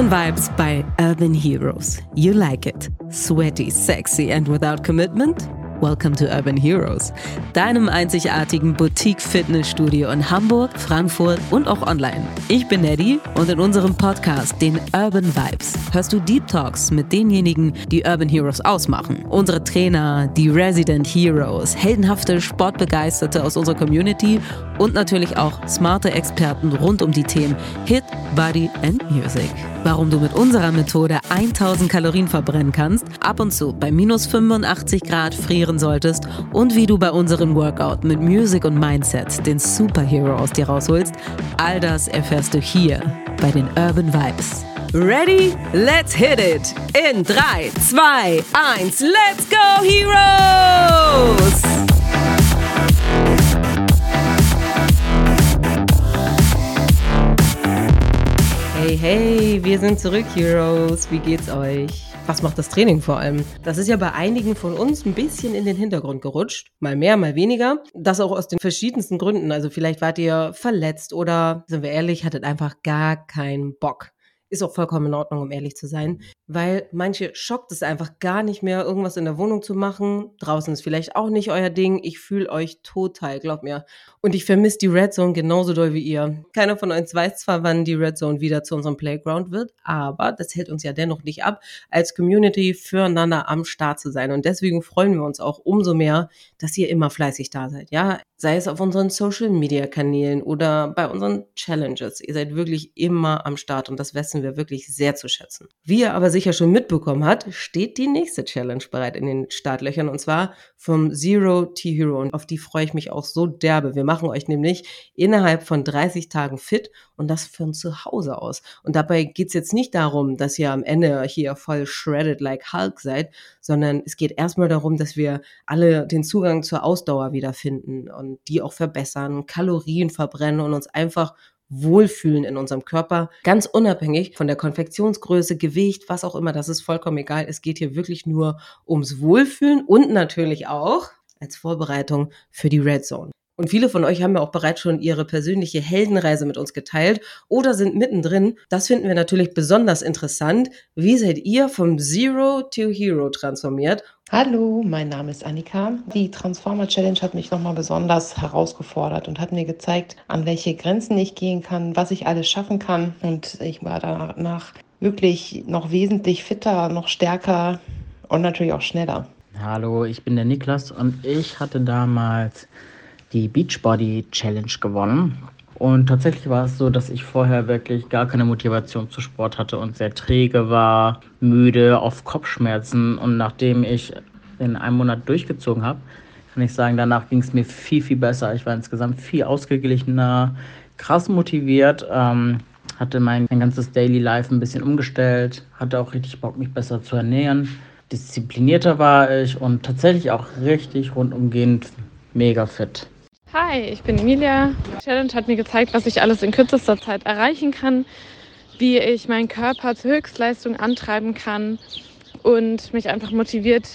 Urban Vibes bei Urban Heroes. You like it. Sweaty, sexy and without commitment? Welcome to Urban Heroes, deinem einzigartigen Boutique-Fitnessstudio in Hamburg, Frankfurt und auch online. Ich bin Eddie und in unserem Podcast, den Urban Vibes, hörst du Deep Talks mit denjenigen, die Urban Heroes ausmachen. Unsere Trainer, die Resident Heroes, heldenhafte Sportbegeisterte aus unserer Community und natürlich auch smarte Experten rund um die Themen Hit, Body and Music. Warum du mit unserer Methode 1000 Kalorien verbrennen kannst, ab und zu bei minus 85 Grad frieren solltest und wie du bei unserem Workout mit Music und Mindset den Superhero aus dir rausholst, all das erfährst du hier bei den Urban Vibes. Ready? Let's hit it! In 3, 2, 1, let's go, Heroes! Hey, hey, wir sind zurück, Heroes. Wie geht's euch? Was macht das Training vor allem? Das ist ja bei einigen von uns ein bisschen in den Hintergrund gerutscht. Mal mehr, mal weniger. Das auch aus den verschiedensten Gründen. Also vielleicht wart ihr verletzt oder, sind wir ehrlich, hattet einfach gar keinen Bock. Ist auch vollkommen in Ordnung, um ehrlich zu sein weil manche schockt es einfach gar nicht mehr, irgendwas in der Wohnung zu machen. Draußen ist vielleicht auch nicht euer Ding. Ich fühle euch total, glaubt mir. Und ich vermisse die Red Zone genauso doll wie ihr. Keiner von uns weiß zwar, wann die Red Zone wieder zu unserem Playground wird, aber das hält uns ja dennoch nicht ab, als Community füreinander am Start zu sein. Und deswegen freuen wir uns auch umso mehr, dass ihr immer fleißig da seid. Ja, sei es auf unseren Social Media Kanälen oder bei unseren Challenges. Ihr seid wirklich immer am Start und das wissen wir wirklich sehr zu schätzen. Wie ihr aber sicher schon mitbekommen hat, steht die nächste Challenge bereit in den Startlöchern und zwar vom Zero T-Hero und auf die freue ich mich auch so derbe. Wir machen euch nämlich innerhalb von 30 Tagen fit und das von zu Hause aus. Und dabei geht es jetzt nicht darum, dass ihr am Ende hier voll shredded like Hulk seid, sondern es geht erstmal darum, dass wir alle den Zugang zur Ausdauer wiederfinden und die auch verbessern, Kalorien verbrennen und uns einfach wohlfühlen in unserem Körper, ganz unabhängig von der Konfektionsgröße, Gewicht, was auch immer, das ist vollkommen egal. Es geht hier wirklich nur ums Wohlfühlen und natürlich auch als Vorbereitung für die Red Zone. Und viele von euch haben ja auch bereits schon ihre persönliche Heldenreise mit uns geteilt oder sind mittendrin. Das finden wir natürlich besonders interessant. Wie seid ihr vom Zero to Hero transformiert? Hallo, mein Name ist Annika. Die Transformer Challenge hat mich nochmal besonders herausgefordert und hat mir gezeigt, an welche Grenzen ich gehen kann, was ich alles schaffen kann. Und ich war danach wirklich noch wesentlich fitter, noch stärker und natürlich auch schneller. Hallo, ich bin der Niklas und ich hatte damals die Beachbody Challenge gewonnen. Und tatsächlich war es so, dass ich vorher wirklich gar keine Motivation zu Sport hatte und sehr träge war, müde, auf Kopfschmerzen. Und nachdem ich in einem Monat durchgezogen habe, kann ich sagen, danach ging es mir viel, viel besser. Ich war insgesamt viel ausgeglichener, krass motiviert, ähm, hatte mein, mein ganzes Daily Life ein bisschen umgestellt, hatte auch richtig Bock, mich besser zu ernähren. Disziplinierter war ich und tatsächlich auch richtig rundumgehend mega fit. Hi, ich bin Emilia. Die Challenge hat mir gezeigt, was ich alles in kürzester Zeit erreichen kann, wie ich meinen Körper zur Höchstleistung antreiben kann und mich einfach motiviert,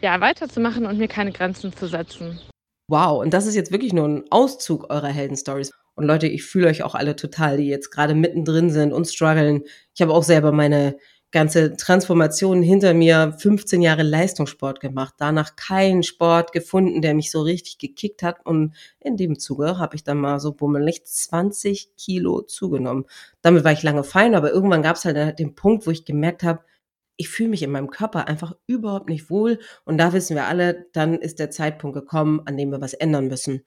ja, weiterzumachen und mir keine Grenzen zu setzen. Wow, und das ist jetzt wirklich nur ein Auszug eurer Heldenstories. Und Leute, ich fühle euch auch alle total, die jetzt gerade mittendrin sind und strugglen. Ich habe auch selber meine ganze Transformation hinter mir, 15 Jahre Leistungssport gemacht, danach keinen Sport gefunden, der mich so richtig gekickt hat und in dem Zuge habe ich dann mal so bummelig 20 Kilo zugenommen. Damit war ich lange fein, aber irgendwann gab es halt den Punkt, wo ich gemerkt habe, ich fühle mich in meinem Körper einfach überhaupt nicht wohl und da wissen wir alle, dann ist der Zeitpunkt gekommen, an dem wir was ändern müssen.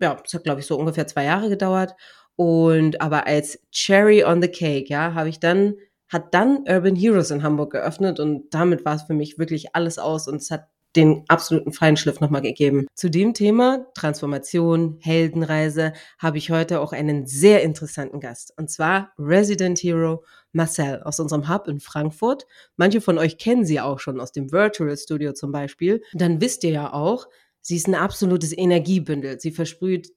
Ja, es hat glaube ich so ungefähr zwei Jahre gedauert und aber als Cherry on the Cake, ja, habe ich dann hat dann Urban Heroes in Hamburg geöffnet und damit war es für mich wirklich alles aus und es hat den absoluten Feinschliff nochmal gegeben. Zu dem Thema Transformation, Heldenreise habe ich heute auch einen sehr interessanten Gast und zwar Resident Hero Marcel aus unserem Hub in Frankfurt. Manche von euch kennen sie auch schon aus dem Virtual Studio zum Beispiel. Dann wisst ihr ja auch, sie ist ein absolutes Energiebündel. Sie versprüht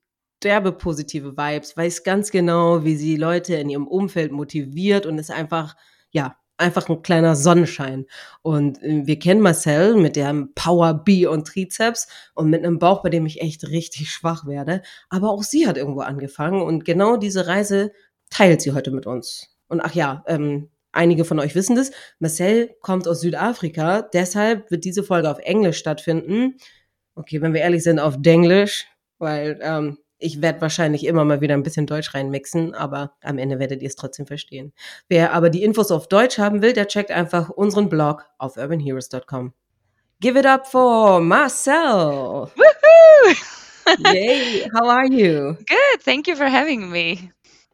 derbe positive Vibes, weiß ganz genau, wie sie Leute in ihrem Umfeld motiviert und ist einfach, ja, einfach ein kleiner Sonnenschein. Und äh, wir kennen Marcel mit dem Power B und Trizeps und mit einem Bauch, bei dem ich echt richtig schwach werde. Aber auch sie hat irgendwo angefangen und genau diese Reise teilt sie heute mit uns. Und ach ja, ähm, Einige von euch wissen das. Marcel kommt aus Südafrika, deshalb wird diese Folge auf Englisch stattfinden. Okay, wenn wir ehrlich sind, auf Denglisch, weil ähm, ich werde wahrscheinlich immer mal wieder ein bisschen Deutsch reinmixen, aber am Ende werdet ihr es trotzdem verstehen. Wer aber die Infos auf Deutsch haben will, der checkt einfach unseren Blog auf urbanheroes.com. Give it up for Marcel. Woohoo! Yay! How are you? Good. Thank you for having me.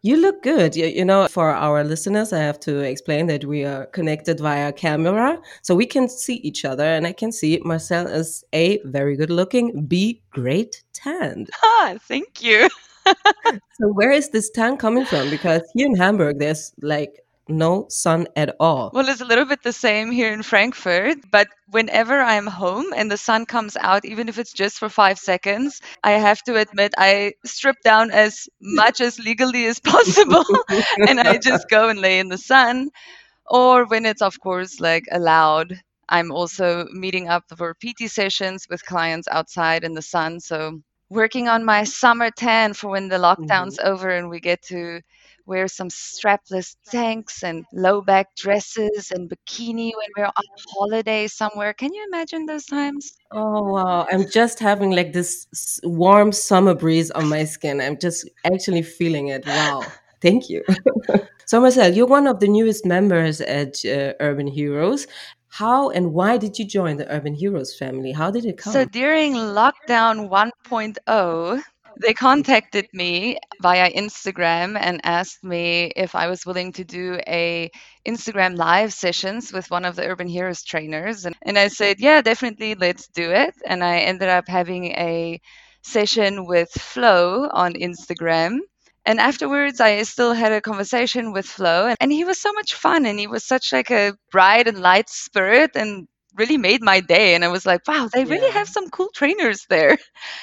You look good. You, you, know, for our listeners, I have to explain that we are connected via camera, so we can see each other, and I can see Marcel is a very good looking, B great tanned. Ah, thank you. so where is this tan coming from? Because here in Hamburg, there's like no sun at all. Well, it's a little bit the same here in Frankfurt, but whenever I'm home and the sun comes out, even if it's just for five seconds, I have to admit I strip down as much as legally as possible and I just go and lay in the sun. Or when it's, of course, like allowed. I'm also meeting up for PT sessions with clients outside in the sun. So, working on my summer tan for when the lockdown's mm-hmm. over and we get to wear some strapless tanks and low back dresses and bikini when we're on holiday somewhere. Can you imagine those times? Oh wow, I'm just having like this warm summer breeze on my skin. I'm just actually feeling it. Wow. Thank you. so Marcel, you're one of the newest members at uh, Urban Heroes. How and why did you join the Urban Heroes family? How did it come? So during lockdown 1.0, they contacted me via Instagram and asked me if I was willing to do a Instagram live sessions with one of the Urban Heroes trainers. And, and I said, yeah, definitely, let's do it. And I ended up having a session with Flo on Instagram. And afterwards, I still had a conversation with Flo, and, and he was so much fun, and he was such like a bright and light spirit, and really made my day and i was like wow they really have some cool trainers there.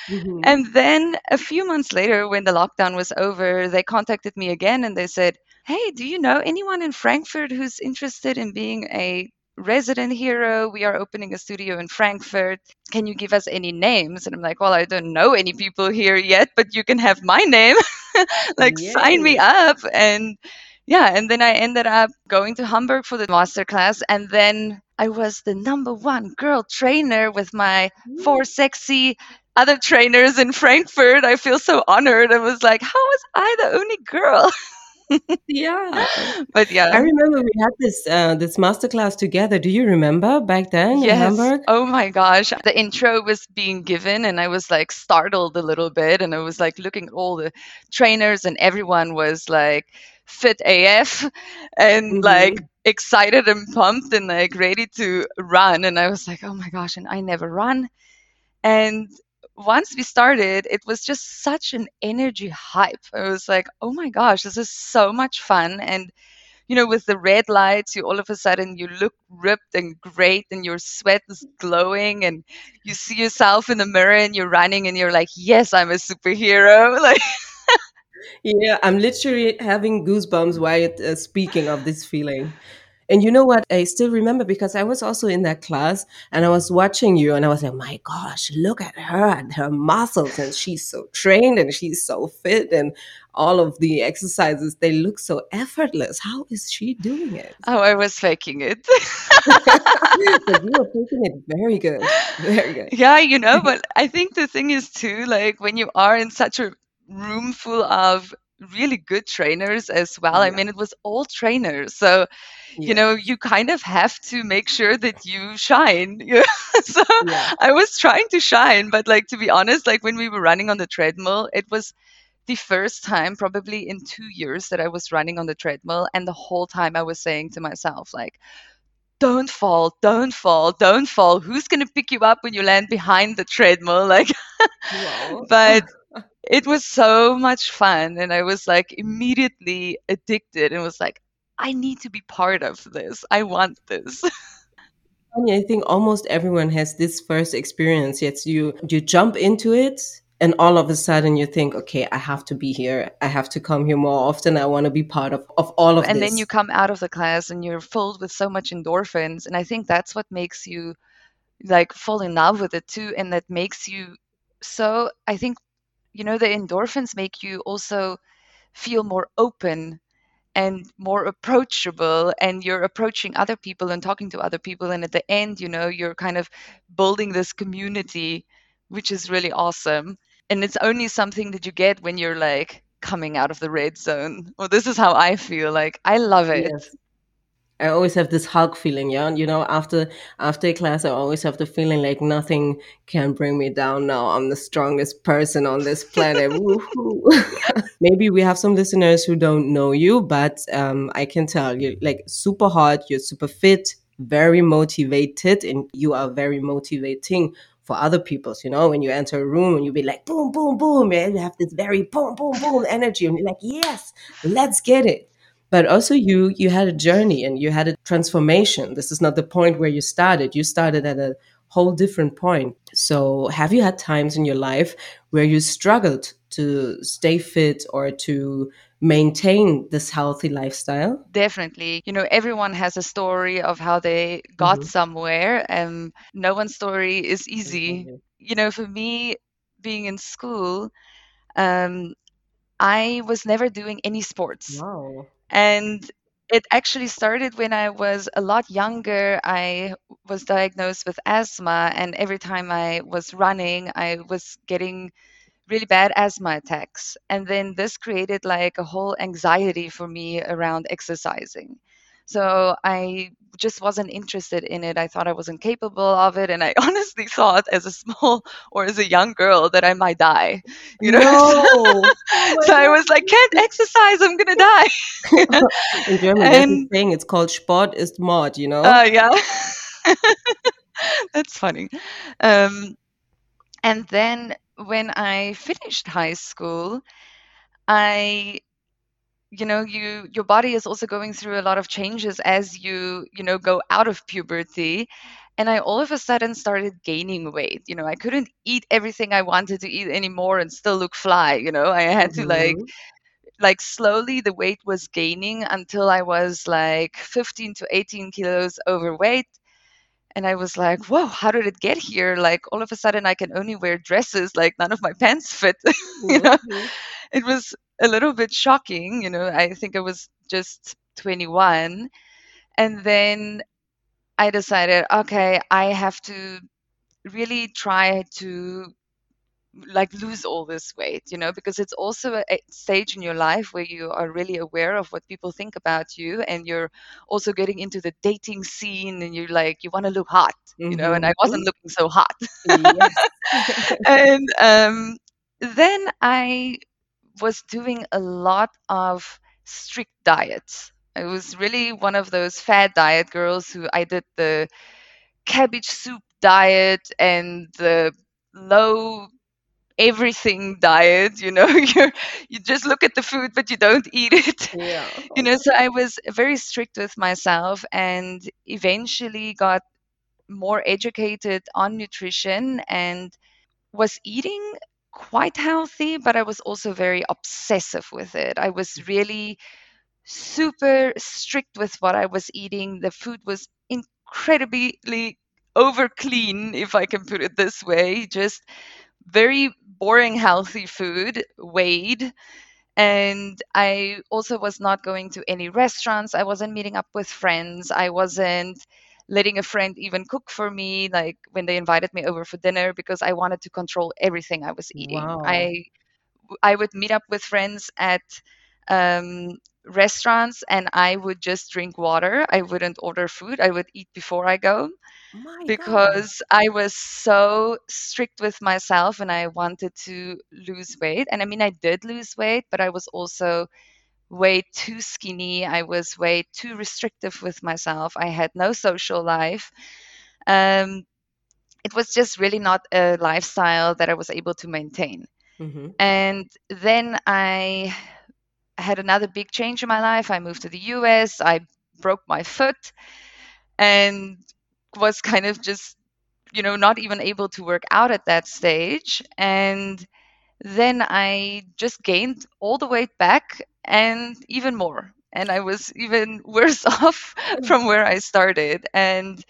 Mm-hmm. and then a few months later when the lockdown was over they contacted me again and they said hey do you know anyone in frankfurt who's interested in being a resident hero? We are opening a studio in frankfurt. Can you give us any names? And i'm like well i don't know any people here yet but you can have my name. Like sign me up. And yeah and then i ended up going to hamburg for the master class and then I was the number one girl trainer with my four sexy other trainers in Frankfurt. I feel so honored. I was like, how was I the only girl? yeah, but yeah, I remember we had this uh, this masterclass together. Do you remember back then yes. in Hamburg? Oh my gosh, the intro was being given, and I was like startled a little bit, and I was like looking at all the trainers, and everyone was like fit AF and mm-hmm. like excited and pumped and like ready to run. And I was like, oh my gosh, and I never run. And once we started, it was just such an energy hype. I was like, oh my gosh, this is so much fun. And you know, with the red lights, you all of a sudden you look ripped and great, and your sweat is glowing, and you see yourself in the mirror, and you're running, and you're like, "Yes, I'm a superhero!" Like, yeah, I'm literally having goosebumps while uh, speaking of this feeling. And you know what? I still remember because I was also in that class and I was watching you and I was like, my gosh, look at her and her muscles. And she's so trained and she's so fit and all of the exercises, they look so effortless. How is she doing it? Oh, I was faking it. but you were faking it very good. Very good. Yeah, you know, but I think the thing is too, like when you are in such a room full of really good trainers as well. I mean, it was all trainers. So, you know, you kind of have to make sure that you shine. so Yeah. I was trying to shine, but like to be honest, like when we were running on the treadmill, it was the first time probably in two years that I was running on the treadmill. And the whole time I was saying to myself, like, don't fall, don't fall, don't fall. Who's going to pick you up when you land behind the treadmill? Like, but it was so much fun and i was like immediately addicted and was like i need to be part of this i want this I think almost everyone has this first experience. Yet you you jump into it, and all of a sudden you think, okay, I have to be here. I have to come here more often. I want to be part of of all of this. and this. then you come out of the class and you're filled with so much endorphins, and I think that's what makes you like fall in love with it too, and that makes you so. I think you know the endorphins make you also feel more open and more approachable and you're approaching other people and talking to other people and at the end you know you're kind of building this community which is really awesome and it's only something that you get when you're like coming out of the red zone well this is how i feel like i love it yes. I always have this Hulk feeling, yeah. You know, after after a class, I always have the feeling like nothing can bring me down. Now I'm the strongest person on this planet. Maybe we have some listeners who don't know you, but um, I can tell you like super hot. You're super fit, very motivated, and you are very motivating for other people. You know, when you enter a room and you be like boom, boom, boom, and you have this very boom, boom, boom energy, and you're like, yes, let's get it but also you you had a journey and you had a transformation this is not the point where you started you started at a whole different point so have you had times in your life where you struggled to stay fit or to maintain this healthy lifestyle definitely you know everyone has a story of how they got mm-hmm. somewhere and no one's story is easy mm-hmm. you know for me being in school um, I was never doing any sports. Wow. And it actually started when I was a lot younger. I was diagnosed with asthma, and every time I was running, I was getting really bad asthma attacks. And then this created like a whole anxiety for me around exercising. So I just wasn't interested in it. I thought I wasn't capable of it. And I honestly thought as a small or as a young girl that I might die. You know? No. oh so I was like, can't exercise, I'm gonna die. in German and, there's a thing, it's called Sport ist Mord, you know? Uh, yeah. That's funny. Um, and then when I finished high school, I you know you your body is also going through a lot of changes as you you know go out of puberty. And i all of a sudden started gaining weight. You know i couldn't eat everything i wanted to eat anymore and still look fly you know. I had to like mm-hmm. like slowly the weight was gaining until i was like 15 to 18 kilos overweight. And i was like whoa how did it get here? Like all of a sudden i can only wear dresses like none of my pants fit you know? Mm-hmm. It was a little bit shocking. You know, I think I was just 21. And then I decided, okay, I have to really try to like lose all this weight you know because it's also a, stage in your life where you are really aware of what people think about you and you're also getting into the dating scene and you're like you want to look hot you mm-hmm. know and i wasn't mm-hmm. looking so hot and um, then i was doing a lot of strict diets. I was really one of those fad diet girls who I did the cabbage soup diet and the low everything diet you know you you just look at the food but you don't eat it yeah. you know so i was very strict with myself and eventually got more educated on nutrition and was eating quite healthy, but I was also very obsessive with it. I was mm-hmm. really super strict with what I was eating. The food was incredibly over clean, if I can put it this way. Just very boring, healthy food, weighed. And I also was not going to any restaurants. I wasn't meeting up with friends. I wasn't letting a friend even cook for me like when they invited me over for dinner because i wanted to control everything i was eating wow. i i would meet up with friends at um, restaurants and i would just drink water i wouldn't order food i would eat before i go My because God. i was so strict with myself and i wanted to lose weight and i mean i did lose weight but i was also way too skinny. I was way too restrictive with myself. I had no social life. Um, it was just really not a lifestyle that I was able to maintain. Mm-hmm. And then I had another big change in my life. I moved to the US. I broke my foot and was kind of just, you know, not even able to work out at that stage. And then I just gained all the weight back and even more. And I was even worse off from where I started. And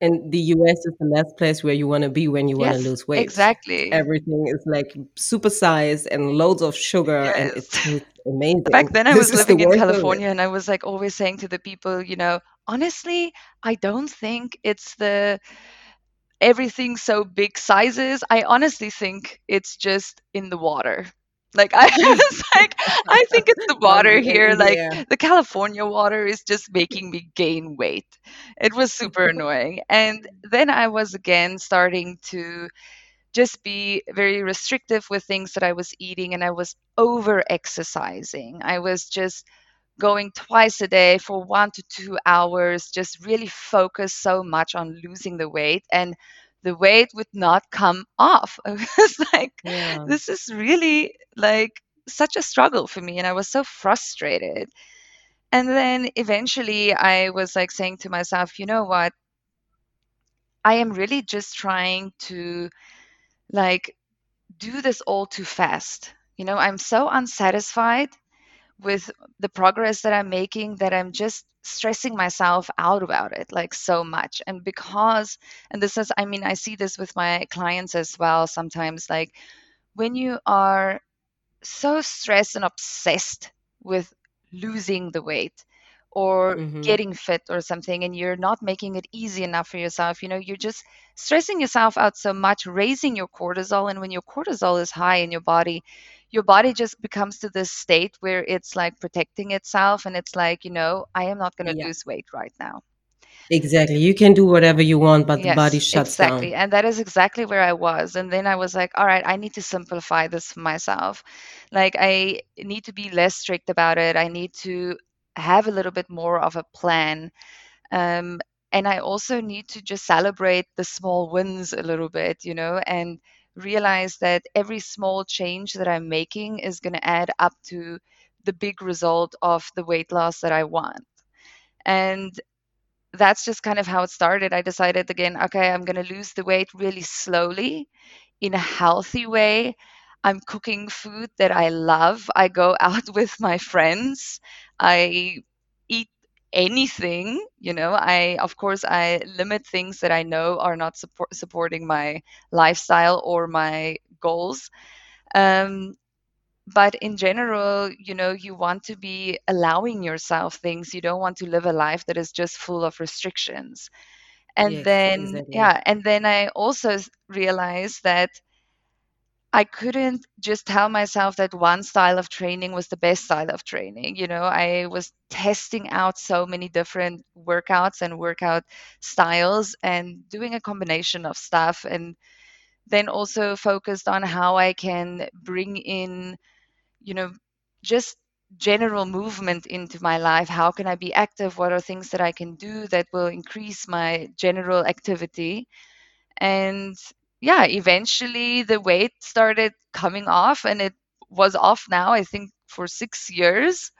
And the US is the last place where you wanna be when you wanna lose weight. exactly. Everything is, like, supersized and loads of sugar, and Yes. tastes amazing. Back then, I This was living in worst of it. California, and I was, like, always saying to the people, you know, "Honestly, I don't think it's the everything so big sizes. I honestly think it's just in the water." Like, I was like, "I think it's the water here, like, air. the California water is just making me gain weight." It was super annoying, and then I was again starting to just be very restrictive with things that I was eating, and I was over-exercising. I was just going twice a day for 1 to 2 hours, just really focused so much on losing the weight, and the weight would not come off. I was like, Yeah. "This is really, like, such a struggle for me," and I was so frustrated. And then eventually I was, like, saying to myself, "You know what?" "I am really just trying to, like, do this all too fast." You know, I'm so unsatisfied with the progress that I'm making that I'm just stressing myself out about it, like, so much. And because and this is I mean, I see this with my clients as well sometimes, like, when you are so stressed and obsessed with losing the weight or Mhm. getting fit or something, and you're not making it easy enough for yourself, you know, you're just stressing yourself out so much, raising your cortisol, and when your cortisol is high in your body, your body just becomes to this state where it's, like, protecting itself, and it's like, you know, "I am not gonna Yeah. lose weight right now." Exactly. You can do whatever you want, but the body Yes, shuts exactly, down. and that is exactly where I was, and then I was like, "Alright, I need to simplify this for myself." Like, I need to be less strict about it, I need to have a little bit more of a plan, um, and I also need to just celebrate the small wins a little bit, you know, and realize that every small change that I'm making is gonna add up to the big result of the weight loss that I want. And that's just kind of how it started. I decided again, "Okay, I'm gonna lose the weight really slowly in a healthy way." I'm cooking food that I love, I go out with my friends, I eat anything, you know, I of course, I limit things that I know are not support supporting my lifestyle or my goals. Um, but in general, you know, you want to be allowing yourself things, you don't want to live a life that is just full of restrictions. And Yes, then exactly. yeah, and then I also realized that I couldn't just tell myself that one style of training was the best style of training, you know, I was testing out so many different workouts and workout styles and doing a combination of stuff, and then also focused on how I can bring in, you know, just general movement into my life. How can I be active? What are things that I can do that will increase my general activity? And, yeah, eventually the weight started coming off, and it was off now, I think, for 6 years.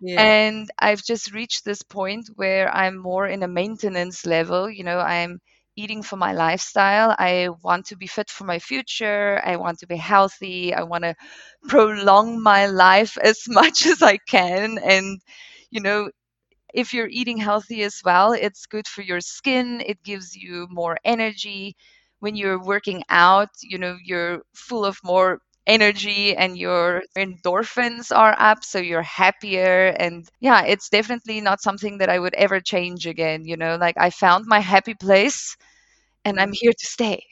Yeah. And I've just reached this point where I'm more in a maintenance level, you know, I'm eating for my lifestyle, I want to be fit for my future, I want to be healthy, I wanna prolong my life as much as I can, and, you know, if you're eating healthy as well, it's good for your skin, it gives you more energy. When you're working out, you know, you're full of more energy and your endorphins are up, so you're happier, and, yeah, it's definitely not something that I would ever change again, you know, like, I found my happy place, and I'm mm. here to stay.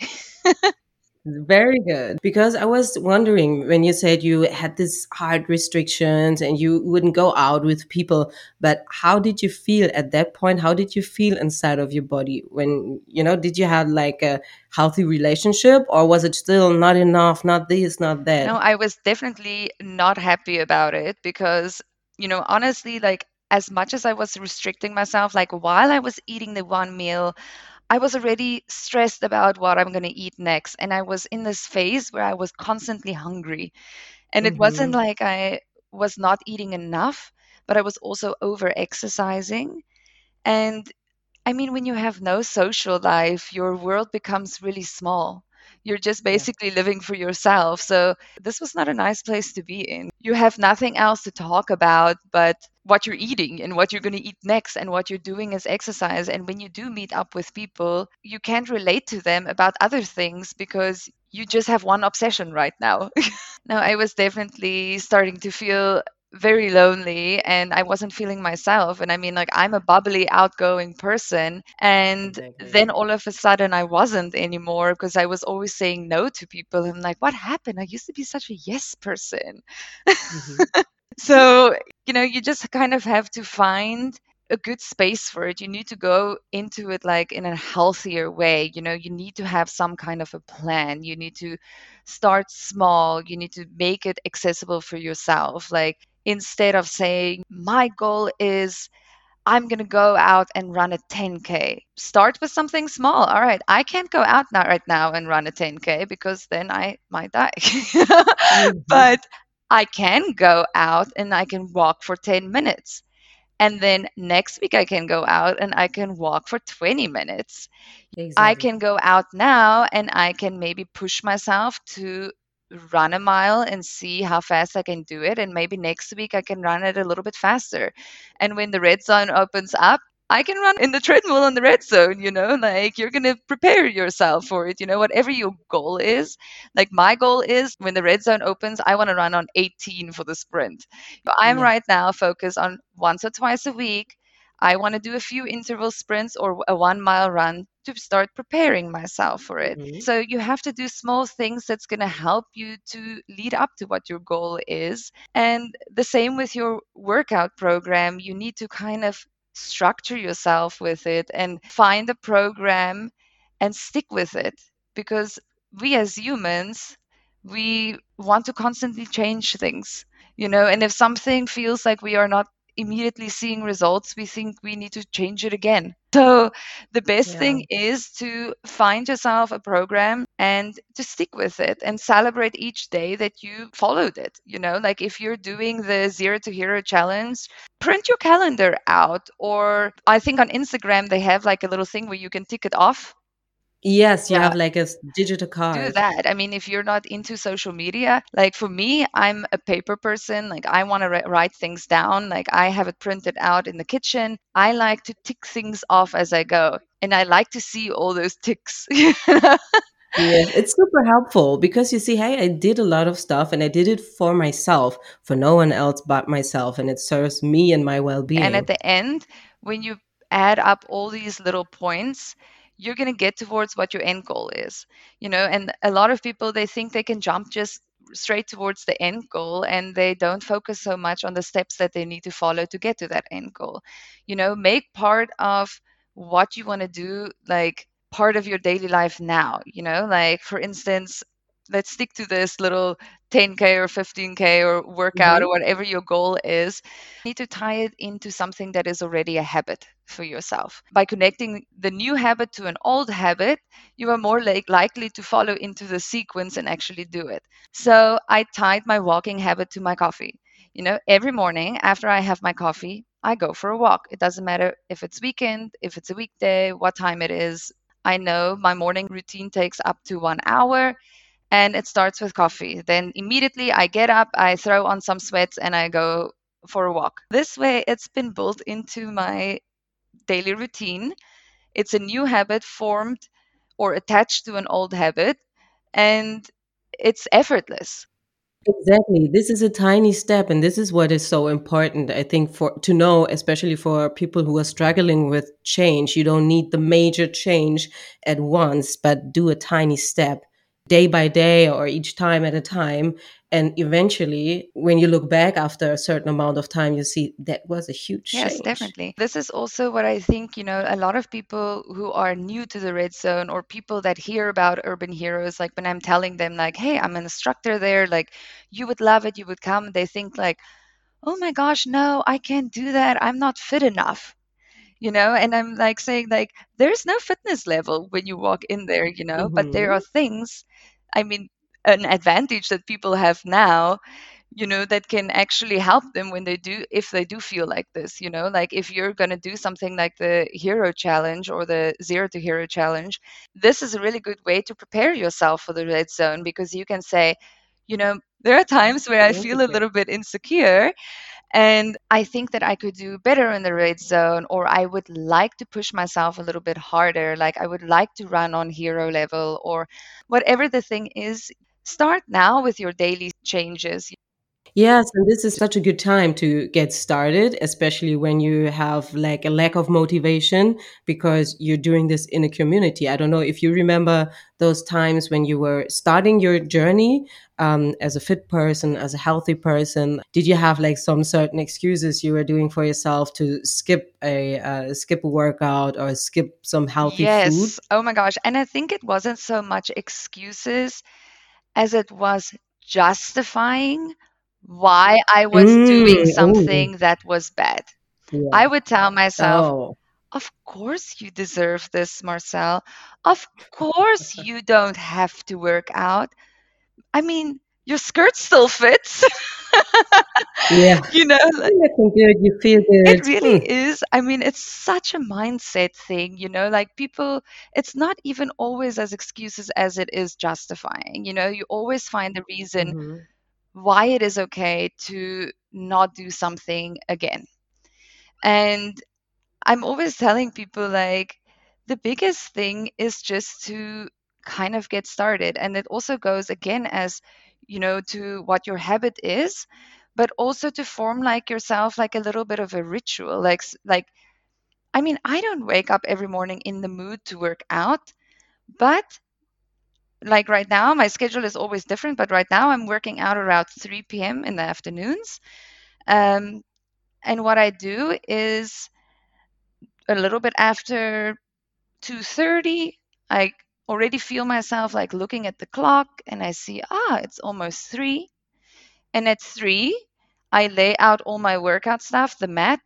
Very good. Because I was wondering when you said you had this hard restrictions and you wouldn't go out with people, but how did you feel at that point? How did you feel inside of your body when, you know, did you have like a healthy relationship or was it still not enough, not this, not that? No, I was definitely not happy about it because, you know, honestly, like, as much as I was restricting myself, like, while I was eating the one meal, I was already stressed about what I'm gonna eat next, and I was in this phase where I was constantly hungry. And it wasn't Mhm. like I was not eating enough, but I was also over-exercising. And, I mean, when you have no social life, your world becomes really small. You're just Yeah. basically living for yourself. So this was not a nice place to be in. You have nothing else to talk about but what you're eating and what you're going to eat next and what you're doing as exercise. And when you do meet up with people, you can't relate to them about other things because you just have one obsession right now. now, I was definitely starting to feel very lonely and I wasn't feeling myself. And I mean, like, I'm a bubbly, outgoing person. And Exactly. then all of a sudden, I wasn't anymore because I was always saying no to people. I'm like, what happened? I used to be such a yes person. Mhm. so, you know, you just kind of have to find a good space for it. You need to go into it like in a healthier way. You know, you need to have some kind of a plan. You need to start small. You need to make it accessible for yourself. Like instead of saying, my goal is I'm going to go out and run a 10K. Start with something small. All right, I can't go out now, right now and run a 10K because then I might die. Mhm. but I can go out and I can walk for 10 minutes. And then next week I can go out and I can walk for 20 minutes. I can go out now and I can maybe push myself to run a mile and see how fast I can do it. And maybe next week I can run it a little bit faster. And when the red zone opens up, I can run in the treadmill in the red zone, you know, like you're going to prepare yourself for it, you know, whatever your goal is. Like my goal is when the red zone opens, I want to run on 18 for the sprint. But I'm Yeah. right now focused on once or twice a week. I want to do a few interval sprints or a one mile run to start preparing myself for it. Mhm. So you have to do small things that's going to help you to lead up to what your goal is. And the same with your workout program. You need to kind of structure yourself with it and find a program and stick with it because we as humans we want to constantly change things you know and if something feels like we are not immediately seeing results we think we need to change it again. So the best Yeah. thing is to find yourself a program and to stick with it and celebrate each day that you followed it you know? Like if you're doing the zero to hero challenge print your calendar out or i think on instagram they have like a little thing where you can tick it off Yes, you yeah have like a digital card. do that. I mean, if you're not into social media, like for me, I'm a paper person. Like I want to write things down. Like I have it printed out in the kitchen. I like to tick things off as I go, and I like to see all those ticks. Yeah, it's super helpful because you see, hey, I did a lot of stuff and I did it for myself, for no one else but myself, and it serves me and my well-being. And at the end, when you add up all these little points, you're going to get towards what your end goal is. You know, and a lot of people they think they can jump just straight towards the end goal and they don't focus so much on the steps that they need to follow to get to that end goal. You know, make part of what you want to do like part of your daily life now, you know? Like for instance, let's stick to this little 10k or 15k or workout or hmm whatever your goal is you need to tie it into something that is already a habit for yourself. By connecting the new habit to an old habit you are more like likely to follow into the sequence and actually do it. So i tied my walking habit to my coffee. You know every morning after i have my coffee i go for a walk. It doesn't matter if it's weekend if it's a weekday what time it is. I know my morning routine takes up to one hour and it starts with coffee. Then immediately I get up, I throw on some sweats, and I go for a walk. This way, it's been built into my daily routine. It's a new habit formed or attached to an old habit, and it's effortless. Exactly. This is a tiny step, and this is what is so important, I think, for to know, especially for people who are struggling with change. You don't need the major change at once, but do a tiny step day by day or each time at a time. And eventually, when you look back after a certain amount of time, you see that was a huge Yes, change. definitely. This is also what I think, you know, a lot of people who are new to the red zone or people that hear about urban heroes, like when I'm telling them, like, hey, I'm an instructor there, like, you would love it, you would come, they think, like, oh my gosh, no, I can't do that. I'm not fit enough. You know, and I'm like saying, like, there's no fitness level when you walk in there, you know, but there hmm are things, I mean, an advantage that people have now you know that can actually help them when they do if they do feel like this you know like if you're going to do something like the hero challenge or the zero to hero challenge this is a really good way to prepare yourself for the red zone because you can say you know there are times where i feel a little bit insecure and I think that I could do better in the red zone, or I would like to push myself a little bit harder. Like I would like to run on hero level, or whatever the thing is. Start now with your daily changes. Yes, and this is such a good time to get started, especially when you have like a lack of motivation because you're doing this in a community. I don't know if you remember those times when you were starting your journey um, as a fit person, as a healthy person. Did you have like some certain excuses you were doing for yourself to skip a uh, skip a workout or skip some healthy yes. food? Oh my gosh! And I think it wasn't so much excuses as it was justifying why I was doing Mm, oh, something that was bad. yeah. I would tell myself, Oh, of course you deserve this, Marcel. Of course you don't have to work out. I mean, your skirt still fits. yeah. you know, like, You're looking good. You feel good. it really Hmm. is. I mean, it's such a mindset thing, you know, like people, it's not even always as excuses as it is justifying. You know, you always find a reason Mhm. Why it is okay to not do something again. And I'm always telling people like the biggest thing is just to kind of get started. And it also goes again as, you know, to what your habit is, but also to form like yourself like a little bit of a ritual. Like like I mean, I don't wake up every morning in the mood to work out, but like right now, my schedule is always different, but right now I'm working out around 3 p.m. in the afternoons. Um, and what I do is a little bit after 2:30, I already feel myself like looking at the clock and I see, ah, it's almost 3. And at 3, I lay out all my workout stuff, the mat,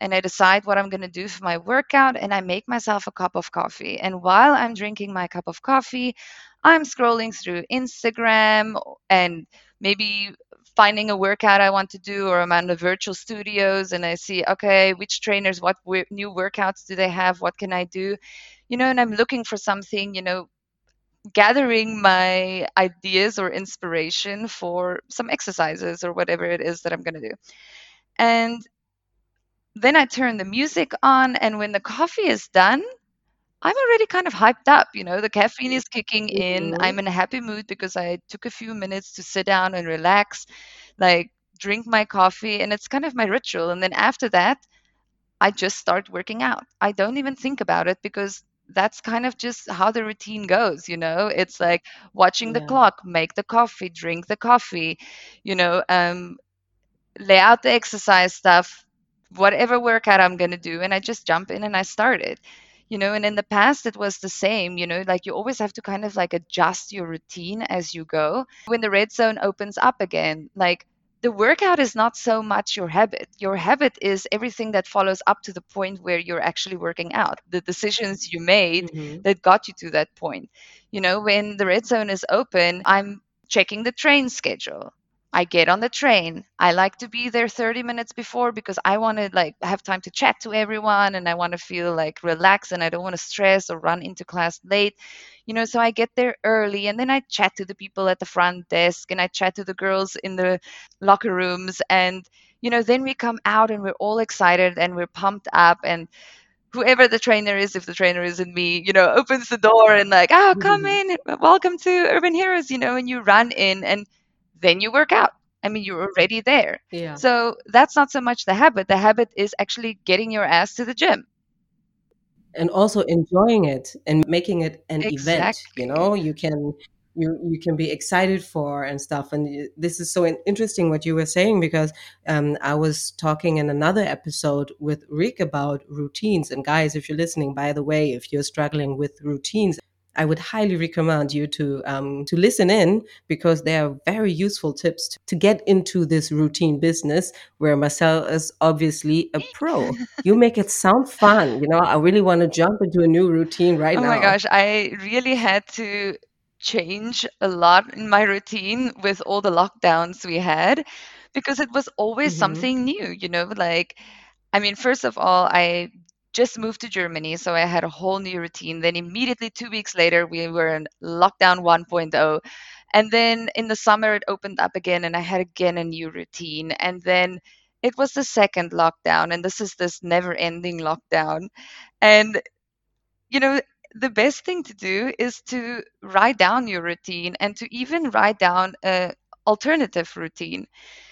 and I decide what I'm going to do for my workout and I make myself a cup of coffee. And while I'm drinking my cup of coffee, I'm scrolling through Instagram and maybe finding a workout I want to do, or I'm on the virtual studios and I see, okay, which trainers, what wo- new workouts do they have? What can I do? You know, and I'm looking for something, you know, gathering my ideas or inspiration for some exercises or whatever it is that I'm going to do. And then I turn the music on, and when the coffee is done, I'm already kind of hyped up. You know, the caffeine is kicking in. Mhm. I'm in a happy mood because I took a few minutes to sit down and relax, like drink my coffee, and it's kind of my ritual. And then after that, I just start working out. I don't even think about it because that's kind of just how the routine goes, you know? It's like watching the Yeah. clock, make the coffee, drink the coffee, you know, um, lay out the exercise stuff, whatever workout I'm going to do, and I just jump in and I start it. You know, and in the past it was the same, you know, like you always have to kind of like adjust your routine as you go. When the red zone opens up again, like the workout is not so much your habit. Your habit is everything that follows up to the point where you're actually working out, the decisions you made Mhm. that got you to that point. You know, when the red zone is open, I'm checking the train schedule. I get on the train. I like to be there 30 minutes before because I want to like have time to chat to everyone and I want to feel like relaxed and I don't want to stress or run into class late. You know, so I get there early and then I chat to the people at the front desk and I chat to the girls in the locker rooms and you know, then we come out and we're all excited and we're pumped up and whoever the trainer is, if the trainer isn't me, you know, opens the door and like, oh, come in, welcome to Urban Heroes, you know, and you run in and then you work out. I mean, you're already there. Yeah. So that's not so much the habit. The habit is actually getting your ass to the gym. and also enjoying it and making it an event you know you can you you can be excited for and stuff and this is so interesting what you were saying because um, i was talking in another episode with rick about routines and guys if you're listening by the way if you're struggling with routines I would highly recommend you to um, to listen in because they are very useful tips to, to get into this routine business where Marcel is obviously a pro. You make it sound fun. You know, I really want to jump into a new routine right oh now. Oh my gosh, I really had to change a lot in my routine with all the lockdowns we had because it was always Mhm. something new, you know, like I mean, first of all, I just moved to Germany, so I had a whole new routine. Then immediately 2 weeks later, we were in lockdown 1.0. And then in the summer, it opened up again, and I had again a new routine. And then it was the second lockdown, and this is this never ending lockdown. And, you know, the best thing to do is to write down your routine and to even write down a alternative routine.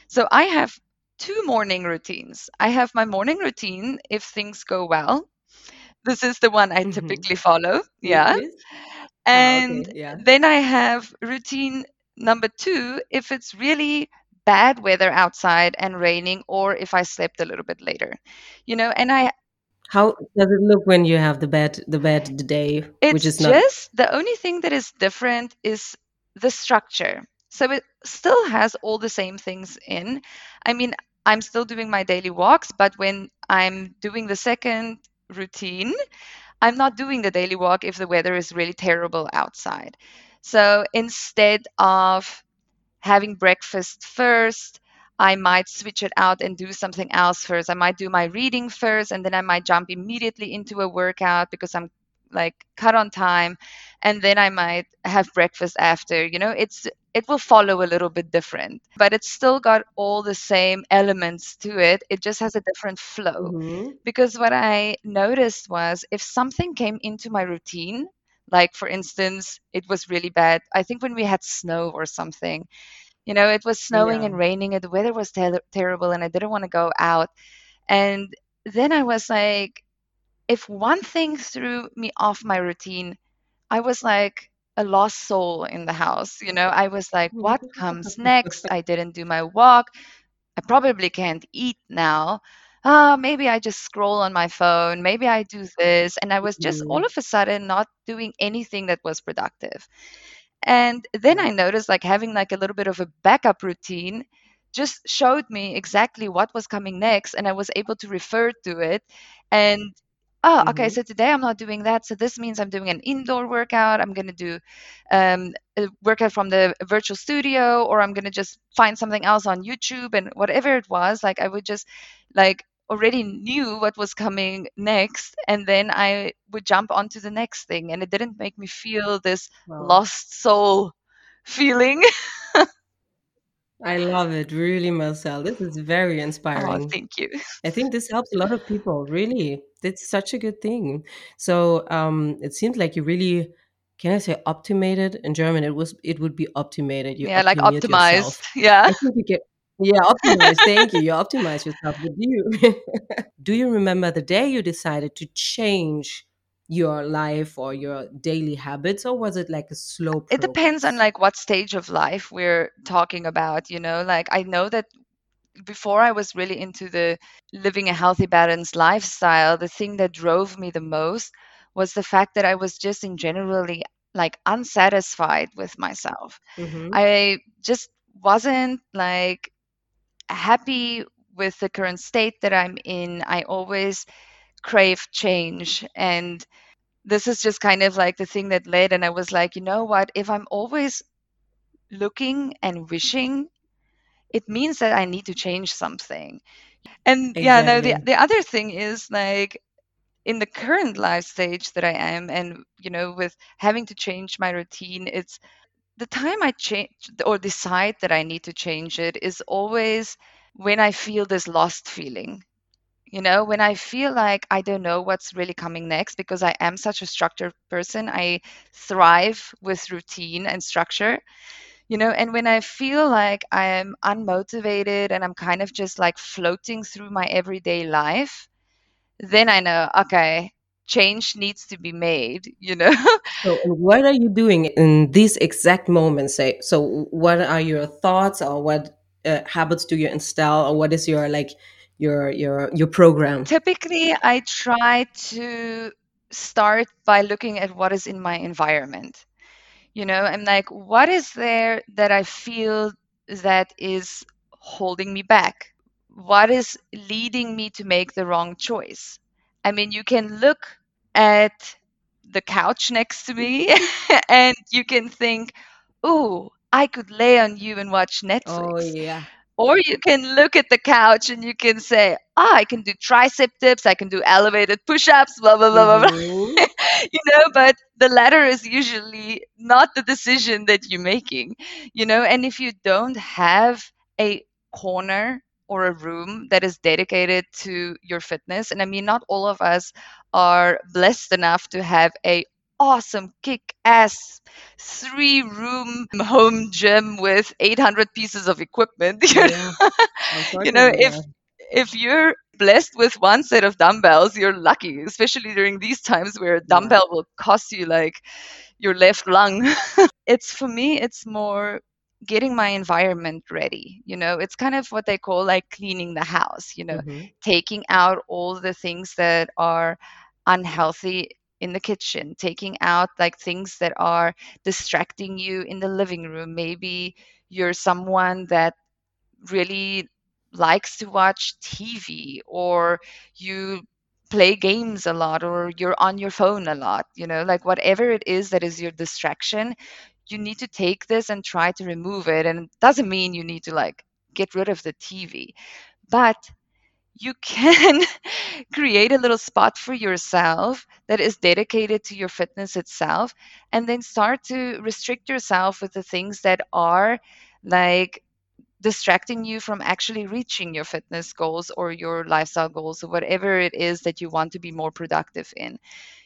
So I have two morning routines. I have my morning routine if things go well. This is the one I Mhm. typically follow. Yeah. Ah, And okay, yeah. then I have routine number two if it's really bad weather outside and raining, or if I slept a little bit later. You know, and I How does it look when you have the bad the bad day, which it's is not just the only thing that is different is the structure. So it still has all the same things in. I mean, I'm still doing my daily walks, but when I'm doing the second routine, I'm not doing the daily walk if the weather is really terrible outside. So instead of having breakfast first, I might switch it out and do something else first. I might do my reading first, and then I might jump immediately into a workout because I'm like cut on time, and then I might have breakfast after. You know, it's it will follow a little bit different, but it's still got all the same elements to it. It just has a different flow. Mhm. Because what I noticed was if something came into my routine, like for instance, it was really bad. I think when we had snow or something, you know, it was snowing Yeah. and raining and the weather was ter- terrible and I didn't want to go out. And then I was like, if one thing threw me off my routine, I was like a lost soul in the house. You know, I was like, what comes next? I didn't do my walk. I probably can't eat now. Ah, maybe I just scroll on my phone. Maybe I do this. And I was just all Mhm. of a sudden not doing anything that was productive. And then I noticed like having like a little bit of a backup routine just showed me exactly what was coming next and I was able to refer to it and oh okay Mhm. so today I'm not doing that so this means I'm doing an indoor workout I'm going to do um, a workout from the virtual studio or I'm going to just find something else on YouTube and whatever it was like I would just like already knew what was coming next and then I would jump onto the next thing and it didn't make me feel this Wow. lost soul feeling. I love it, really, Marcel. This is very Oh, inspiring. thank you. I think this helps a lot of people, really. It's such a good thing. So, um, it seems like you really, can I say optimated? In German, it was it would be optimated. You Yeah, like optimized. yourself. Yeah. I think you get yeah, optimized. Thank you. You optimize yourself. But do you do you remember the day you decided to change your life or your daily habits, or was it like a slow It depends on like what stage of life we're talking about, you know? Like I know that before I was really into the living a healthy, balanced lifestyle, the thing that drove me the most was the fact that I was just in generally like unsatisfied with myself. Mhm. I just wasn't like happy with the current state that I'm in. I always crave change. And this is just kind of like the thing that led. And I was like, you know what? If I'm always looking and wishing, it means that I need to change something. And yeah, no, the, the other thing is like in the current life stage that I am, and you know, with having to change my routine, it's the time I change or decide that I need to change it is always when I feel this lost feeling. You know, when I feel like I don't know what's really coming next because I am such a structured person, I thrive with routine and structure, you know, and when I feel like I am unmotivated and I'm kind of just like floating through my everyday life, then I know, okay, change needs to be made, you know? So, what are you doing in these exact moments? Say, so what are your thoughts, or what uh, habits do you install, or what is your like your your your program? Typically, I try to start by looking at what is in my environment. You know, I'm like, what is there that I feel that is holding me back? What is leading me to make the wrong choice? I mean, you can look at the couch next to me and you can think, "Oh, I could lay on you and watch Netflix. Oh, Netflix." yeah. Or you can look at the couch and you can say, "Ah, I can do tricep dips, I can do elevated push-ups, blah blah blah blah blah." Mhm. you know, but the latter is usually not the decision that you're making, you know, and if you don't have a corner or a room that is dedicated to your fitness, and I mean, not all of us are blessed enough to have a awesome kick-ass three room home gym with 800 pieces of equipment you know, you know if if you're blessed with one set of dumbbells you're lucky especially during these times where a Yeah. dumbbell will cost you like your left lung. It's for me it's more getting my environment ready you know? It's kind of what they call like cleaning the house you know? Mhm. taking out all the things that are unhealthy in the kitchen taking out like things that are distracting you in the living room maybe you're someone that really likes to watch TV or you play games a lot or you're on your phone a lot, you know, like whatever it is that is your distraction, you need to take this and try to remove it. And it doesn't mean you need to like get rid of the TV, but you can create a little spot for yourself that is dedicated to your fitness itself and then start to restrict yourself with the things that are like distracting you from actually reaching your fitness goals or your lifestyle goals or whatever it is that you want to be more productive in.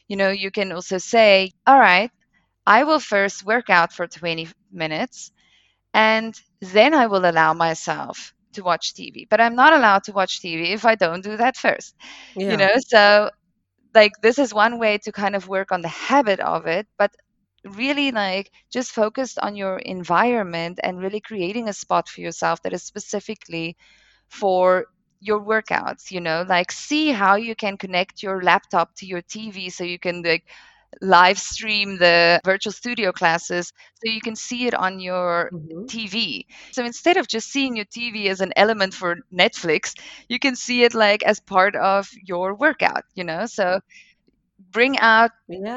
You know, you can also say, all right, I will first work out for 20 minutes and then I will allow myself to watch TV. But I'm not allowed to watch TV if I don't do that first. You know, so like this is one way to kind of work on the habit of it, but really like just focused on your environment and really creating a spot for yourself that is specifically for your workouts you know like see how you can connect your laptop to your tv so you can like live stream the virtual studio classes so you can see it on your Mhm. TV. So instead of just seeing your TV as an element for Netflix, you can see it like as part of your workout, you know? So bring out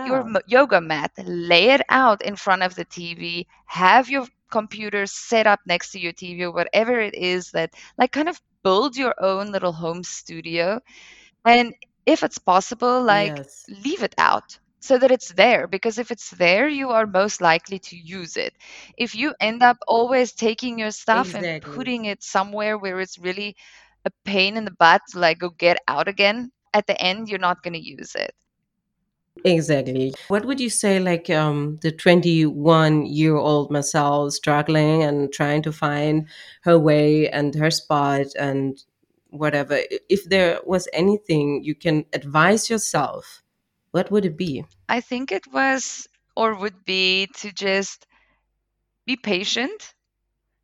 your Yeah. m- yoga mat, lay it out in front of the TV, have your computer set up next to your TV or whatever it is that like kind of build your own little home studio and if it's possible like Yes. leave it out so that it's there because if it's there you are most likely to use it if you end up always taking your stuff and putting it somewhere where it's really a pain in the butt like go get out again at the end you're not going to use it Exactly. What would you say, like um, the 21 year old Marcel struggling and trying to find her way and her spot and whatever? If there was anything you can advise yourself, what would it be? i think it was or would be to just be patient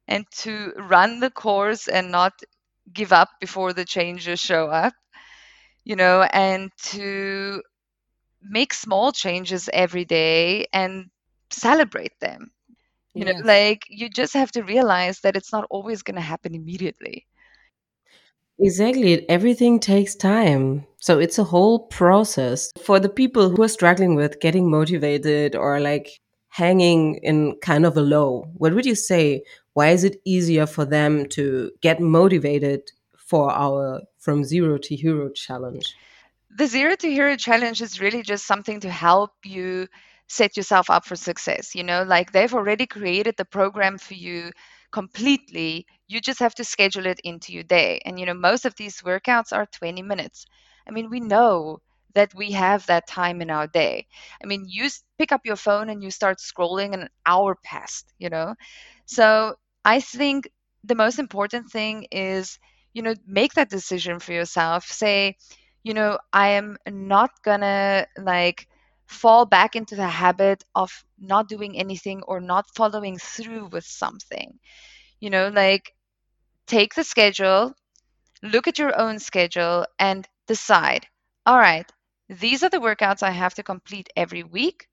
and to run the course and not give up before the changes show up you know and to make small changes every day and celebrate them. You know like you just have to realize that it's not always going to happen immediately Exactly. Everything takes time. So it's a whole process. For the people who are struggling with getting motivated or like hanging in kind of a low, what would you say? Why is it easier for them to get motivated for our From Zero to Hero challenge? the zero to hero challenge is really just something to help you set yourself up for success you know like they've already created the program for you completely you just have to schedule it into your day. And you know most of these workouts are 20 minutes. I mean we know that we have that time in our day. I mean you pick up your phone and you start scrolling an hour passed you know? So i think the most important thing is you know make that decision for yourself. Say you know i am not gonna like fall back into the habit of not doing anything or not following through with something. You know like take the schedule look at your own schedule and decide all right these are the workouts i have to complete every week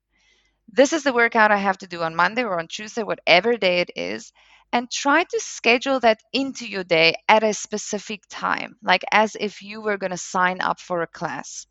this is the workout I have to do on Monday or on Tuesday, whatever day it is, and try to schedule that into your day at a specific time, like as if you were going to sign up for a class.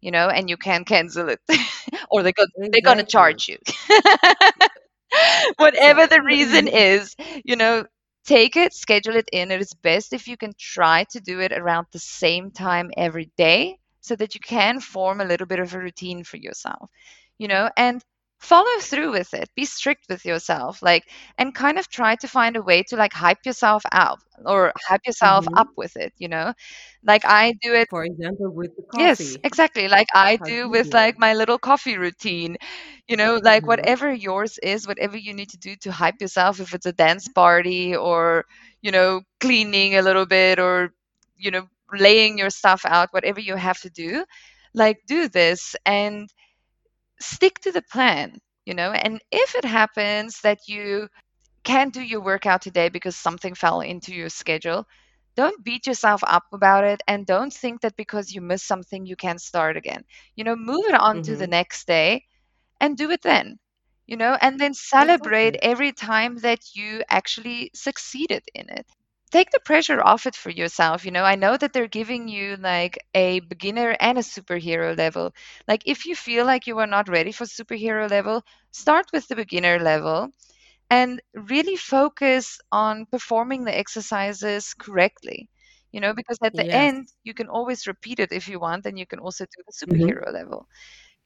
you know, and you can cancel it, or they go, they're gonna charge you. Whatever the reason is, you know, take it, schedule it in. It is best if you can try to do it around the same time every day so that you can form a little bit of a routine for yourself, you know, and follow through with it. Be strict with yourself, like, and kind of try to find a way to like hype yourself out or hype yourself Mhm. up with it, you know, like I do it. For example, with the coffee Yes, exactly. Like I How do with do like my little coffee routine, you know, like Mhm. whatever yours is, whatever you need to do to hype yourself, if it's a dance party or, you know, cleaning a little bit or, you know, laying your stuff out, whatever you have to do, like do this and stick to the plan, you know. And if it happens that you can't do your workout today because something fell into your schedule, don't beat yourself up about it and don't think that because you missed something you can't start again. You know, move it on to the Mhm. next day and do it then. You know, and then celebrate every time that you actually succeeded in it. Take the pressure off it for yourself. You know, I know that they're giving you like a beginner and a superhero level. Like, if you feel like you are not ready for superhero level, start with the beginner level and really focus on performing the exercises correctly. You know, because at the Yes. end, you can always repeat it if you want, and you can also do the Mhm. superhero level.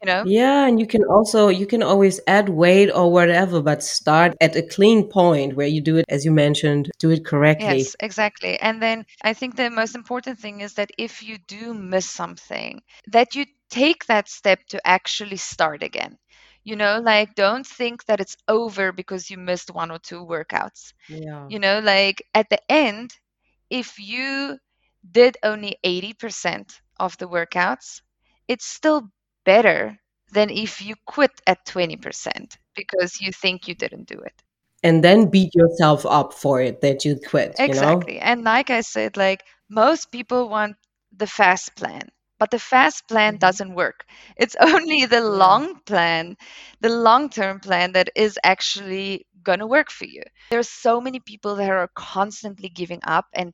You know? Yeah, and you can also you can always add weight or whatever, but start at a clean point where you do it as you mentioned, do it correctly. Yes, exactly. And then I think the most important thing is that if you do miss something, that you take that step to actually start again. You know, like don't think that it's over because you missed one or two workouts. Yeah. You know, like at the end, if you did only 80% of the workouts, it's still better than if you quit at 20% because you think you didn't do it. And then beat yourself up for it that you quit, you know? Exactly. And like I said, like most people want the fast plan, but the fast plan Mhm. doesn't work. It's only the long plan, the long term plan that is actually going to work for you. There's so many people that are constantly giving up and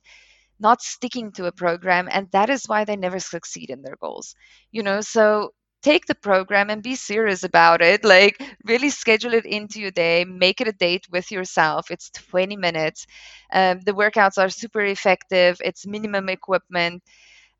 not sticking to a program, and that is why they never succeed in their goals. You know, so take the program and be serious about it. Like, really schedule it into your day, make it a date with yourself. It's 20 minutes. Um, the workouts are super effective, it's minimum equipment.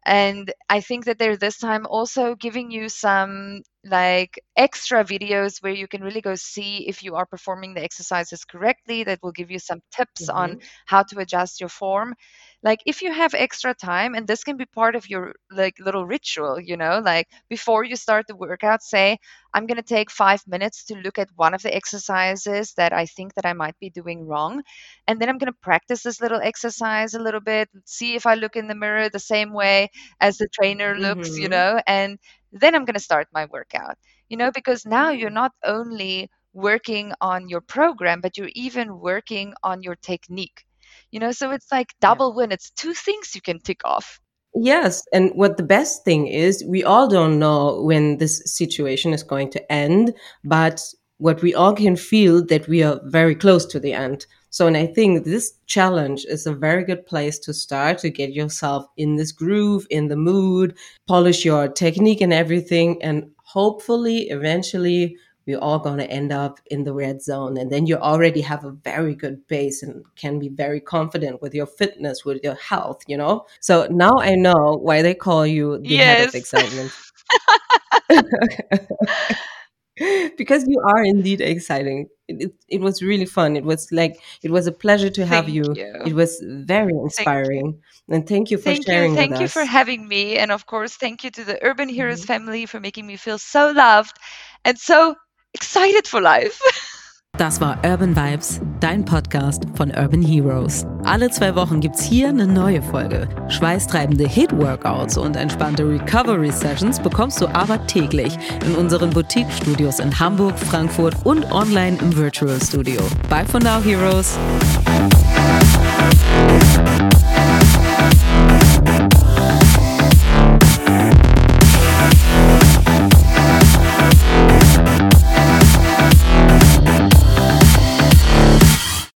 And I think that they're this time also giving you some like extra videos where you can really go see if you are performing the exercises correctly. That will give you some tips on Mhm. how to adjust your form. Like if you have extra time, and this can be part of your like little ritual, you know, like before you start the workout, say, I'm gonna take five minutes to look at one of the exercises that I think that I might be doing wrong. And then I'm gonna practice this little exercise a little bit, see if I look in the mirror the same way as the trainer looks, you Mhm. know, and then I'm going to start my workout, you know, because now you're not only working on your program, but you're even working on your technique, you know, so it's like double win. It's two things you can tick off. Yes, and what the best thing is, we all don't know when this situation is going to end, but what we all can feel that we are very close to the end. So, and I think this challenge is a very good place to start to get yourself in this groove, in the mood, polish your technique and everything, and hopefully, eventually, we're all going to end up in the red zone. And then you already have a very good base and can be very confident with your fitness with your health you know? So now i know why they call you the head of excitement. Because you are indeed exciting. It, it, was really fun. It was like it was a pleasure to have you. you. it was very Thank inspiring. And thank you for Thank you. sharing Thank with you us. for having me. And of course, thank you to the Urban Heroes Mhm. family for making me feel so loved and so excited for life. Das war Urban Vibes, dein Podcast von Urban Heroes. Alle zwei Wochen gibt's hier eine neue Folge. Schweißtreibende Hit-Workouts und entspannte Recovery-Sessions bekommst du aber täglich in unseren Boutique-Studios in Hamburg, Frankfurt und online im Virtual Studio. Bye for now, Heroes!